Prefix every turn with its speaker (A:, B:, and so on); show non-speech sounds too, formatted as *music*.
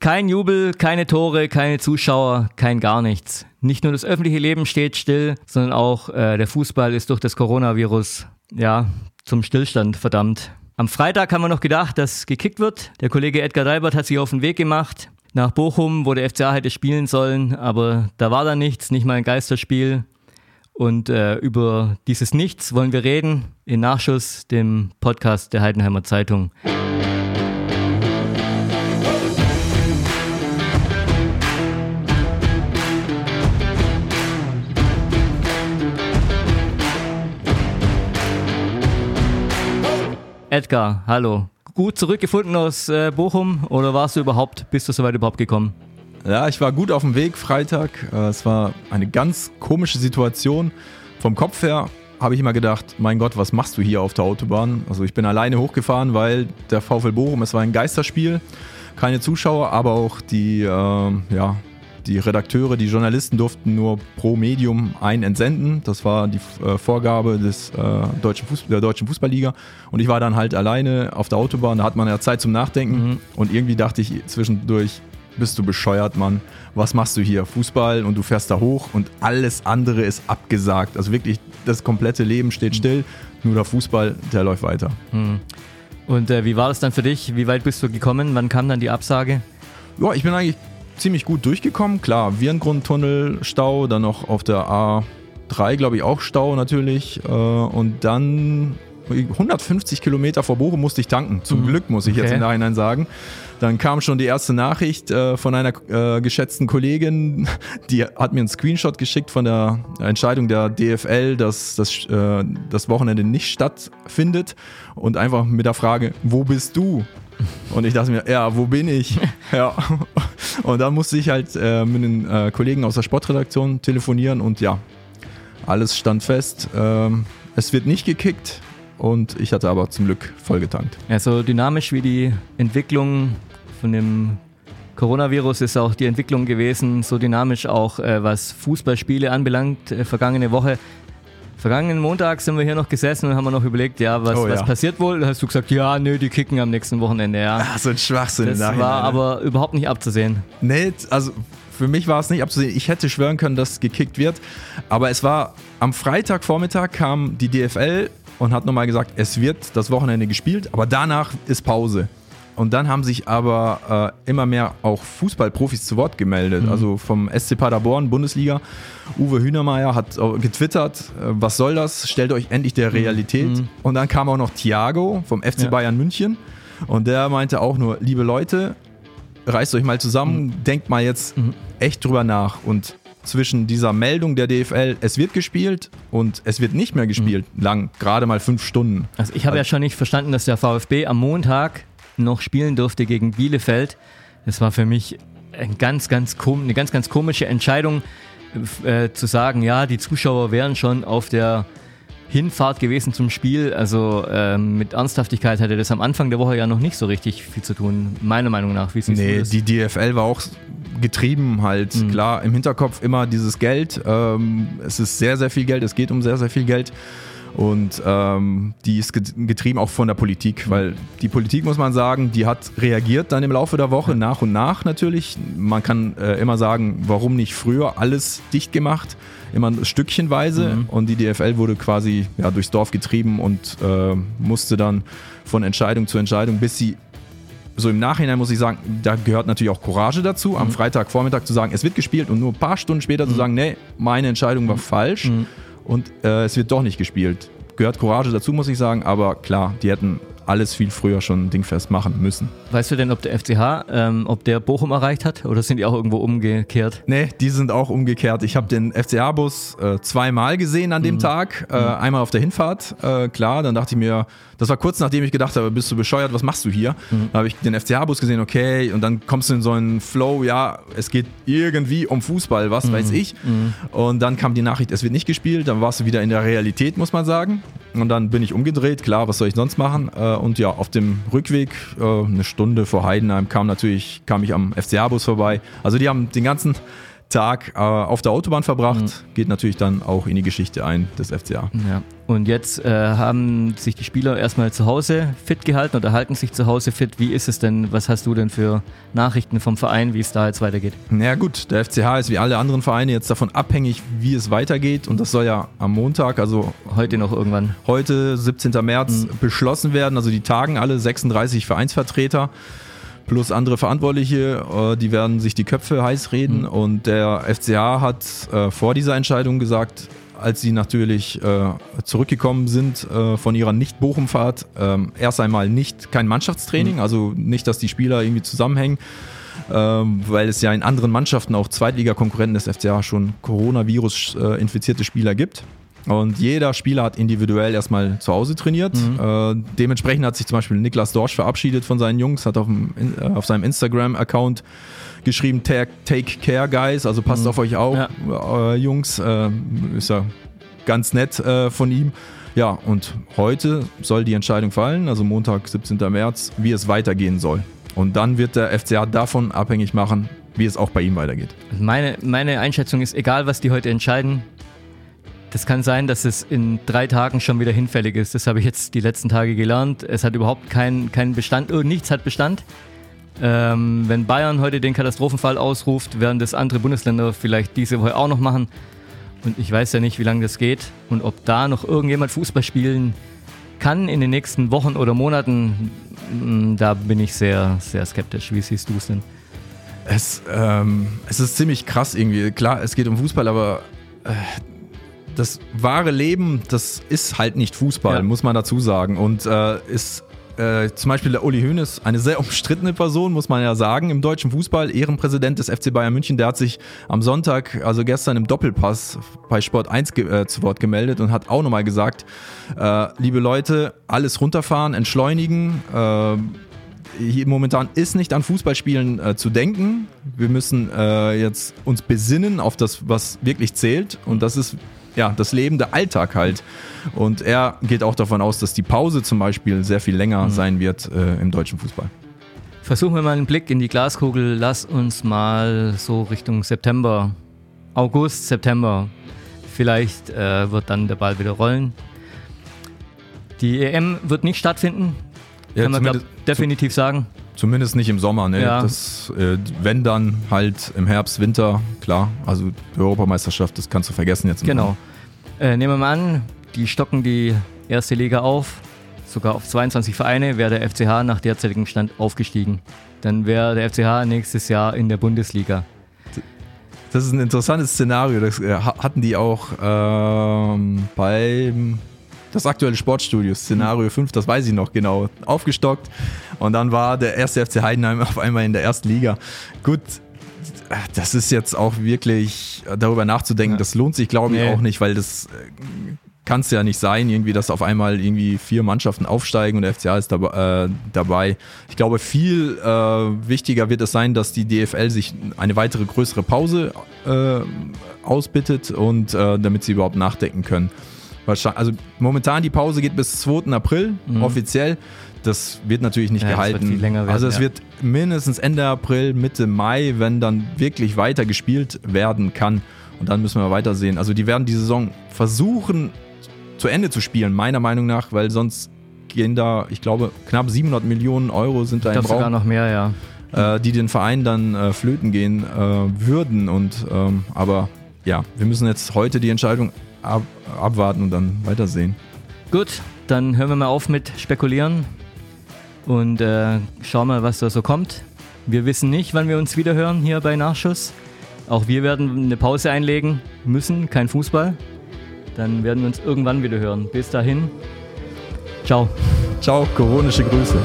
A: Kein Jubel, keine Tore, keine Zuschauer, kein gar nichts. Nicht nur das öffentliche Leben steht still, sondern auch äh, der Fußball ist durch das Coronavirus ja zum Stillstand verdammt. Am Freitag haben wir noch gedacht, dass gekickt wird. Der Kollege Edgar Dalbert hat sich auf den Weg gemacht nach Bochum, wo der FCA hätte spielen sollen, aber da war da nichts, nicht mal ein Geisterspiel. Und äh, über dieses Nichts wollen wir reden in Nachschuss, dem Podcast der Heidenheimer Zeitung. Edgar, hallo. Gut zurückgefunden aus äh, Bochum oder warst du überhaupt, bist du soweit überhaupt gekommen?
B: Ja, ich war gut auf dem Weg Freitag. Äh, es war eine ganz komische Situation. Vom Kopf her habe ich immer gedacht, mein Gott, was machst du hier auf der Autobahn? Also ich bin alleine hochgefahren, weil der VfL Bochum, es war ein Geisterspiel, keine Zuschauer, aber auch die, äh, ja, die Redakteure, die Journalisten durften nur pro Medium ein entsenden. Das war die äh, Vorgabe des, äh, deutschen der Deutschen Fußballliga. Und ich war dann halt alleine auf der Autobahn. Da hat man ja Zeit zum Nachdenken. Mhm. Und irgendwie dachte ich zwischendurch, bist du bescheuert, Mann. Was machst du hier? Fußball und du fährst da hoch und alles andere ist abgesagt. Also wirklich, das komplette Leben steht still. Nur der Fußball, der läuft weiter. Mhm.
A: Und äh, wie war das dann für dich? Wie weit bist du gekommen? Wann kam dann die Absage?
B: Ja, ich bin eigentlich ziemlich gut durchgekommen. Klar, Virengrundtunnel, Stau, dann noch auf der A3, glaube ich, auch Stau natürlich. Äh, und dann 150 Kilometer vor Bochum musste ich tanken. Zum mhm. Glück, muss ich okay. jetzt im Nachhinein sagen. Dann kam schon die erste Nachricht äh, von einer äh, geschätzten Kollegin, *laughs* die hat mir einen Screenshot geschickt von der Entscheidung der DFL, dass das, äh, das Wochenende nicht stattfindet und einfach mit der Frage, wo bist du? Und ich dachte mir, ja, wo bin ich? *laughs* Ja. Und dann musste ich halt äh, mit den äh, Kollegen aus der Sportredaktion telefonieren und ja, alles stand fest. Ähm, es wird nicht gekickt und ich hatte aber zum Glück voll getankt.
A: Ja, so dynamisch wie die Entwicklung von dem Coronavirus ist auch die Entwicklung gewesen, so dynamisch auch äh, was Fußballspiele anbelangt. Äh, vergangene Woche Vergangenen Montag sind wir hier noch gesessen und haben noch überlegt, ja, was, oh, ja. was passiert wohl? Da hast du gesagt, ja, nö, die kicken am nächsten Wochenende, ja.
B: Ach, so ein Schwachsinn.
A: Das war ne? aber überhaupt nicht abzusehen.
B: Nee, also für mich war es nicht abzusehen. Ich hätte schwören können, dass gekickt wird. Aber es war am Freitagvormittag kam die DFL und hat nochmal gesagt, es wird das Wochenende gespielt, aber danach ist Pause. Und dann haben sich aber äh, immer mehr auch Fußballprofis zu Wort gemeldet. Mhm. Also vom SC Paderborn, Bundesliga. Uwe Hühnermeier hat getwittert, äh, was soll das? Stellt euch endlich der Realität. Mhm. Und dann kam auch noch Thiago vom FC ja. Bayern München. Und der meinte auch nur, liebe Leute, reißt euch mal zusammen, mhm. denkt mal jetzt mhm. echt drüber nach. Und zwischen dieser Meldung der DFL, es wird gespielt und es wird nicht mehr gespielt, mhm. lang, gerade mal fünf Stunden.
A: Also ich habe also, ja schon nicht verstanden, dass der VfB am Montag noch spielen durfte gegen Bielefeld. Das war für mich ein ganz, ganz eine ganz, ganz komische Entscheidung, äh, zu sagen, ja, die Zuschauer wären schon auf der Hinfahrt gewesen zum Spiel. Also ähm, mit Ernsthaftigkeit hatte das am Anfang der Woche ja noch nicht so richtig viel zu tun, meiner Meinung nach.
B: Wie nee, die DFL war auch getrieben halt. Mhm. Klar, im Hinterkopf immer dieses Geld. Ähm, es ist sehr, sehr viel Geld, es geht um sehr, sehr viel Geld. Und ähm, die ist getrieben auch von der Politik, weil die Politik, muss man sagen, die hat reagiert dann im Laufe der Woche, nach und nach natürlich. Man kann äh, immer sagen, warum nicht früher alles dicht gemacht, immer stückchenweise. Mhm. Und die DFL wurde quasi ja, durchs Dorf getrieben und äh, musste dann von Entscheidung zu Entscheidung, bis sie so im Nachhinein muss ich sagen, da gehört natürlich auch Courage dazu, am mhm. Freitagvormittag zu sagen, es wird gespielt und nur ein paar Stunden später mhm. zu sagen, nee, meine Entscheidung war mhm. falsch. Mhm und äh, es wird doch nicht gespielt. Gehört Courage dazu, muss ich sagen, aber klar, die hätten alles viel früher schon dingfest machen müssen.
A: Weißt du denn, ob der FCH, ähm, ob der Bochum erreicht hat oder sind die auch irgendwo umgekehrt?
B: Nee, die sind auch umgekehrt. Ich habe den FCH-Bus äh, zweimal gesehen an dem mhm. Tag. Äh, mhm. Einmal auf der Hinfahrt, äh, klar, dann dachte ich mir, das war kurz nachdem ich gedacht habe, bist du bescheuert, was machst du hier? Mhm. Da habe ich den FCH-Bus gesehen, okay, und dann kommst du in so einen Flow, ja, es geht irgendwie um Fußball, was mhm. weiß ich. Mhm. Und dann kam die Nachricht, es wird nicht gespielt, dann warst du wieder in der Realität, muss man sagen. Und dann bin ich umgedreht, klar, was soll ich sonst machen? Äh, und ja, auf dem Rückweg, äh, eine Stunde vor Heidenheim, kam natürlich, kam ich am FCH-Bus vorbei. Also die haben den ganzen Tag äh, auf der Autobahn verbracht, mhm. geht natürlich dann auch in die Geschichte ein des FCA.
A: Ja. Und jetzt äh, haben sich die Spieler erstmal zu Hause fit gehalten oder halten sich zu Hause fit. Wie ist es denn? Was hast du denn für Nachrichten vom Verein, wie es da jetzt weitergeht?
B: Na gut, der FCH ist wie alle anderen Vereine jetzt davon abhängig, wie es weitergeht. Und das soll ja am Montag, also
A: heute noch irgendwann.
B: Heute, 17. März, mhm. beschlossen werden. Also die tagen alle 36 Vereinsvertreter plus andere Verantwortliche, äh, die werden sich die Köpfe heiß reden. Mhm. Und der FCH hat äh, vor dieser Entscheidung gesagt, als sie natürlich äh, zurückgekommen sind äh, von ihrer Nicht-Bochum-Fahrt, äh, erst einmal nicht kein Mannschaftstraining, mhm. also nicht, dass die Spieler irgendwie zusammenhängen, ähm, weil es ja in anderen Mannschaften auch Zweitliga-Konkurrenten des FCA schon Coronavirus-infizierte Spieler gibt. Und jeder Spieler hat individuell erstmal zu Hause trainiert. Mhm. Äh, dementsprechend hat sich zum Beispiel Niklas Dorsch verabschiedet von seinen Jungs, hat auf, dem, äh, auf seinem Instagram-Account geschrieben, take care guys, also passt mhm. auf euch auf, ja. äh, Jungs, äh, ist ja ganz nett äh, von ihm. Ja, und heute soll die Entscheidung fallen, also Montag, 17. März, wie es weitergehen soll. Und dann wird der FCA davon abhängig machen, wie es auch bei ihm weitergeht.
A: Meine, meine Einschätzung ist, egal was die heute entscheiden, das kann sein, dass es in drei Tagen schon wieder hinfällig ist. Das habe ich jetzt die letzten Tage gelernt. Es hat überhaupt keinen kein Bestand, oh, nichts hat Bestand. Ähm, wenn Bayern heute den Katastrophenfall ausruft, werden das andere Bundesländer vielleicht diese Woche auch noch machen. Und ich weiß ja nicht, wie lange das geht und ob da noch irgendjemand Fußball spielen kann in den nächsten Wochen oder Monaten. Mm, da bin ich sehr, sehr skeptisch. Wie siehst du es denn?
B: Es, ähm, es ist ziemlich krass irgendwie. Klar, es geht um Fußball, aber äh, das wahre Leben, das ist halt nicht Fußball, ja. muss man dazu sagen. Und äh, ist äh, zum Beispiel der Uli Hoeneß, eine sehr umstrittene Person, muss man ja sagen, im deutschen Fußball, Ehrenpräsident des FC Bayern München, der hat sich am Sonntag, also gestern im Doppelpass bei Sport 1 äh, zu Wort gemeldet und hat auch nochmal gesagt, äh, liebe Leute, alles runterfahren, entschleunigen, äh, hier momentan ist nicht an Fußballspielen äh, zu denken. Wir müssen äh, jetzt uns besinnen auf das, was wirklich zählt. Und das ist ja, das Leben, der Alltag halt. Und er geht auch davon aus, dass die Pause zum Beispiel sehr viel länger mhm. sein wird äh, im deutschen Fußball.
A: Versuchen wir mal einen Blick in die Glaskugel. Lass uns mal so Richtung September, August, September. Vielleicht äh, wird dann der Ball wieder rollen. Die EM wird nicht stattfinden, ja, kann man glaub, definitiv sagen.
B: Zumindest nicht im Sommer, ne? Ja. Das, äh, wenn dann halt im Herbst, Winter, klar. Also die Europameisterschaft, das kannst du vergessen jetzt.
A: Genau. Äh, nehmen wir mal an, die stocken die erste Liga auf, sogar auf 22 Vereine, wäre der FCH nach derzeitigem Stand aufgestiegen. Dann wäre der FCH nächstes Jahr in der Bundesliga.
B: Das ist ein interessantes Szenario. Das äh, hatten die auch ähm, beim das aktuelle Sportstudio, Szenario 5, das weiß ich noch genau, aufgestockt. Und dann war der erste FC Heidenheim *laughs* auf einmal in der ersten Liga. Gut, das ist jetzt auch wirklich darüber nachzudenken, ja. das lohnt sich, glaube ich, nee. auch nicht, weil das äh, kann es ja nicht sein, irgendwie, dass auf einmal irgendwie vier Mannschaften aufsteigen und der FCA ist dabei. Äh, dabei. Ich glaube, viel äh, wichtiger wird es sein, dass die DFL sich eine weitere größere Pause äh, ausbittet und äh, damit sie überhaupt nachdenken können. Also momentan die Pause geht bis 2. April mhm. offiziell. Das wird natürlich nicht ja, gehalten.
A: Werden,
B: also es ja. wird mindestens Ende April, Mitte Mai, wenn dann wirklich weiter gespielt werden kann. Und dann müssen wir weitersehen. Also die werden die Saison versuchen zu Ende zu spielen, meiner Meinung nach, weil sonst gehen da, ich glaube, knapp 700 Millionen Euro sind da
A: ich im Raum. sogar noch mehr,
B: ja. Äh, die den Verein dann äh, flöten gehen äh, würden. Und ähm, aber ja, wir müssen jetzt heute die Entscheidung ab, abwarten und dann weitersehen.
A: Gut, dann hören wir mal auf mit Spekulieren und äh, schauen mal, was da so kommt. Wir wissen nicht, wann wir uns wieder hören hier bei Nachschuss. Auch wir werden eine Pause einlegen müssen, kein Fußball. Dann werden wir uns irgendwann wieder hören. Bis dahin, ciao.
B: Ciao, koronische Grüße.